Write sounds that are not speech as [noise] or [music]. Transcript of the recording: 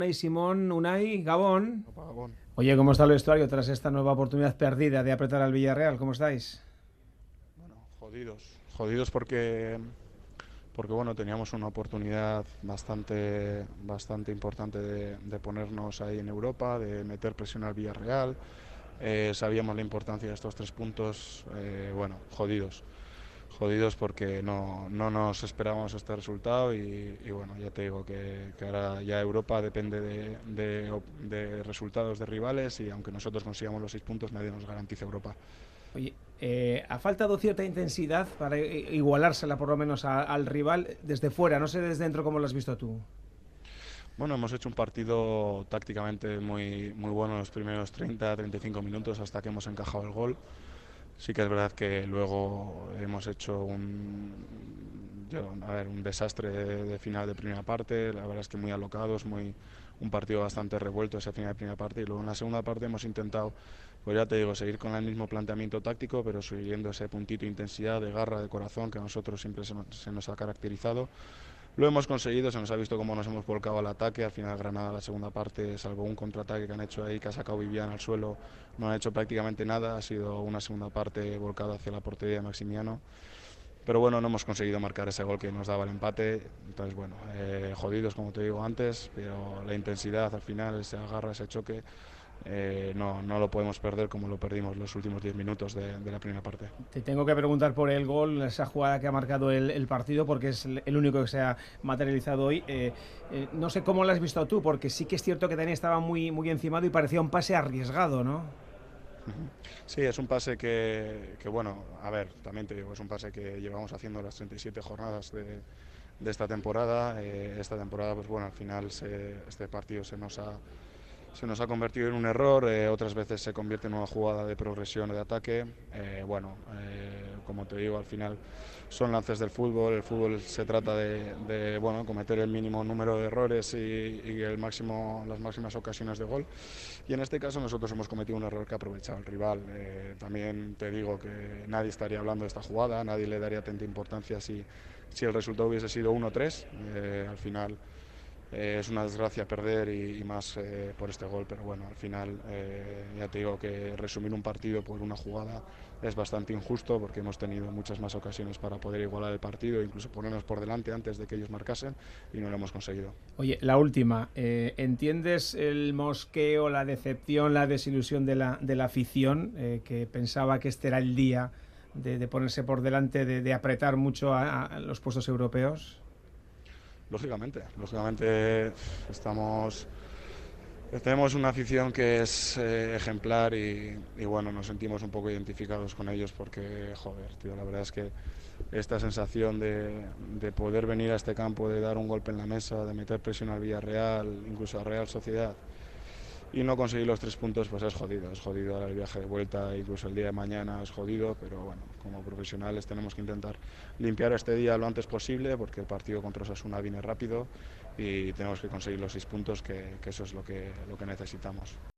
Unai Simón, Unai, Gabón. Opa, Gabón. Oye, ¿cómo está el vestuario tras esta nueva oportunidad perdida de apretar al Villarreal? ¿Cómo estáis? Bueno, jodidos. Jodidos porque, porque bueno, teníamos una oportunidad bastante, bastante importante de, de ponernos ahí en Europa, de meter presión al Villarreal. Eh, sabíamos la importancia de estos tres puntos. eh, bueno, jodidos. Jodidos porque no, no nos esperábamos este resultado y, y bueno, ya te digo que, que ahora ya Europa depende de, de de resultados de rivales y aunque nosotros consigamos los seis puntos, nadie nos garantiza Europa. Oye, eh, ha faltado cierta intensidad para igualársela por lo menos a- al rival desde fuera, no sé desde dentro cómo lo has visto tú. Bueno, hemos hecho un partido tácticamente muy, muy bueno los primeros 30-35 minutos hasta que hemos encajado el gol. Sí que es verdad que luego hemos hecho un, yo, a ver, un desastre de, final de primera parte, la verdad es que muy alocados, muy, un partido bastante revuelto ese final de primera parte y luego en la segunda parte hemos intentado, pues ya te digo, seguir con el mismo planteamiento táctico, pero subiendo ese puntito de intensidad, de garra, de corazón que a nosotros siempre se nos ha caracterizado. Lo hemos conseguido, se nos ha visto cómo nos hemos volcado al ataque. Al final, Granada, la segunda parte, salvo un contraataque que han hecho ahí, que ha sacado Vivian al suelo, no han hecho prácticamente nada. Ha sido una segunda parte volcada hacia la portería de Maximiano. Pero bueno, no hemos conseguido marcar ese gol que nos daba el empate. Entonces, bueno, eh, jodidos como te digo antes, pero la intensidad al final, ese agarra, ese choque, eh, no, no lo podemos perder como lo perdimos los últimos 10 minutos de, de la primera parte. Te tengo que preguntar por el gol, esa jugada que ha marcado el, el partido, porque es el único que se ha materializado hoy. Eh, eh, no sé cómo lo has visto tú, porque sí que es cierto que Dani estaba muy, muy encimado y parecía un pase arriesgado, ¿no? [laughs] Sí, es un pase que, que, bueno, a ver, también te digo, es un pase que llevamos haciendo las 37 jornadas de, de esta temporada. Eh, esta temporada, pues bueno, al final se- este partido se nos ha, se nos ha convertido en un error, eh, otras veces se convierte en una jugada de progresión o de ataque. Eh, bueno, eh, como te digo, al final son lances del fútbol, el fútbol se trata de, de, bueno, cometer el mínimo número de errores y, y el máximo, las máximas ocasiones de gol. Y en este caso nosotros hemos cometido un error que ha aprovechado el rival. También te digo que nadie estaría hablando de esta jugada, nadie le daría tanta importancia si, si el resultado hubiese sido 1-3. Eh, al final eh, es una desgracia perder y, y más eh, por este gol, pero bueno, al final eh, ya te digo que resumir un partido por una jugada es bastante injusto porque hemos tenido muchas más ocasiones para poder igualar el partido, incluso ponernos por delante antes de que ellos marcasen y no lo hemos conseguido. Oye, la última. eh, ¿Entiendes el mosqueo, la decepción, la desilusión de la, de la afición eh, que pensaba que este era el día de, de ponerse por delante, de, de apretar mucho a, a los puestos europeos? Lógicamente, lógicamente estamos tenemos una afición que es eh, ejemplar y, bueno, nos sentimos un poco identificados con ellos porque, joder, tío, la verdad es que esta sensación de, de, poder venir a este campo, de dar un golpe en la mesa, de meter presión al Villarreal, incluso a Real Sociedad y no conseguir los tres puntos, pues es jodido, es jodido el viaje de vuelta, incluso el día de mañana es jodido, pero bueno, como profesionales tenemos que intentar limpiar este día lo antes posible porque el partido contra Osasuna viene rápido y tenemos que conseguir los seis puntos, que, que eso es lo que, lo que necesitamos.